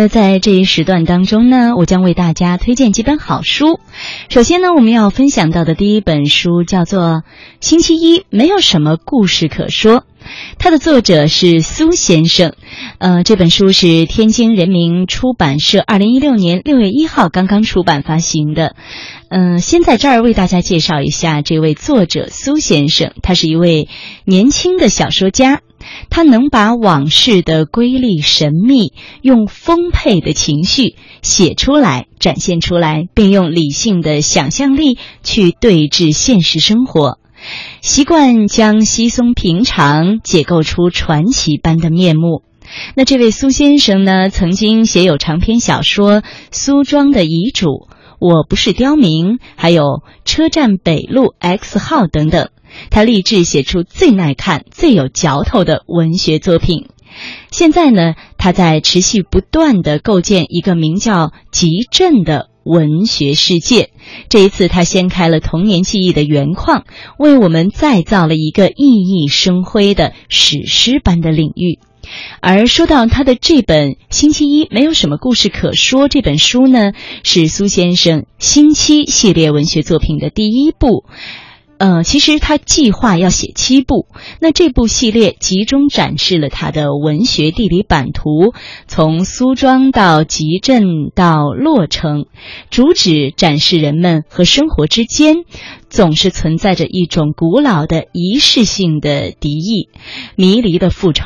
那在这一时段当中呢，我将为大家推荐几本好书。首先呢，我们要分享到的第一本书叫做《星期一没有什么故事可说》，它的作者是苏先生。呃，这本书是天津人民出版社二零一六年六月一号刚刚出版发行的。嗯，先在这儿为大家介绍一下这位作者苏先生，他是一位年轻的小说家。他能把往事的瑰丽神秘用丰沛的情绪写出来、展现出来，并用理性的想象力去对峙现实生活，习惯将稀松平常解构出传奇般的面目。那这位苏先生呢，曾经写有长篇小说《苏庄的遗嘱》《我不是刁民》，还有《车站北路 X 号》等等。他立志写出最耐看、最有嚼头的文学作品。现在呢，他在持续不断的构建一个名叫“集镇”的文学世界。这一次，他掀开了童年记忆的原矿，为我们再造了一个熠熠生辉的史诗般的领域。而说到他的这本《星期一没有什么故事可说》这本书呢，是苏先生“星期”系列文学作品的第一部。呃，其实他计划要写七部，那这部系列集中展示了他的文学地理版图，从苏庄到集镇到洛城，主旨展示人们和生活之间总是存在着一种古老的仪式性的敌意，迷离的复仇，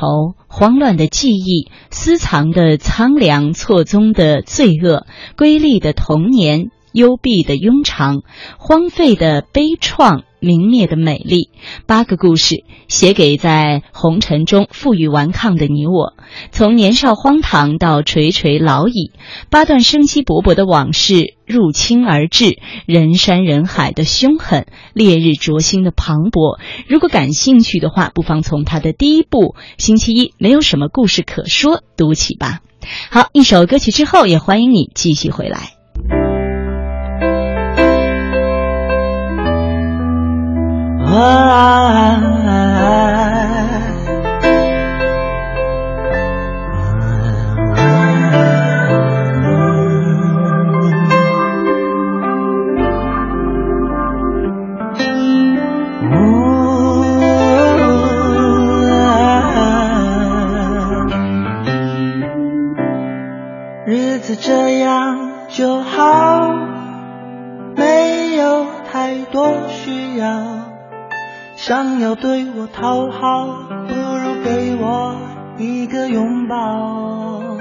慌乱的记忆，私藏的苍凉，错综的罪恶，瑰丽的童年。幽闭的庸常，荒废的悲怆，明灭的美丽。八个故事写给在红尘中负隅顽抗的你我，从年少荒唐到垂垂老矣。八段生机勃勃的往事入侵而至，人山人海的凶狠，烈日灼心的磅礴。如果感兴趣的话，不妨从他的第一部《星期一没有什么故事可说》读起吧。好，一首歌曲之后，也欢迎你继续回来。这样就好，没有太多需要。想要对我讨好，不如给我一个拥抱。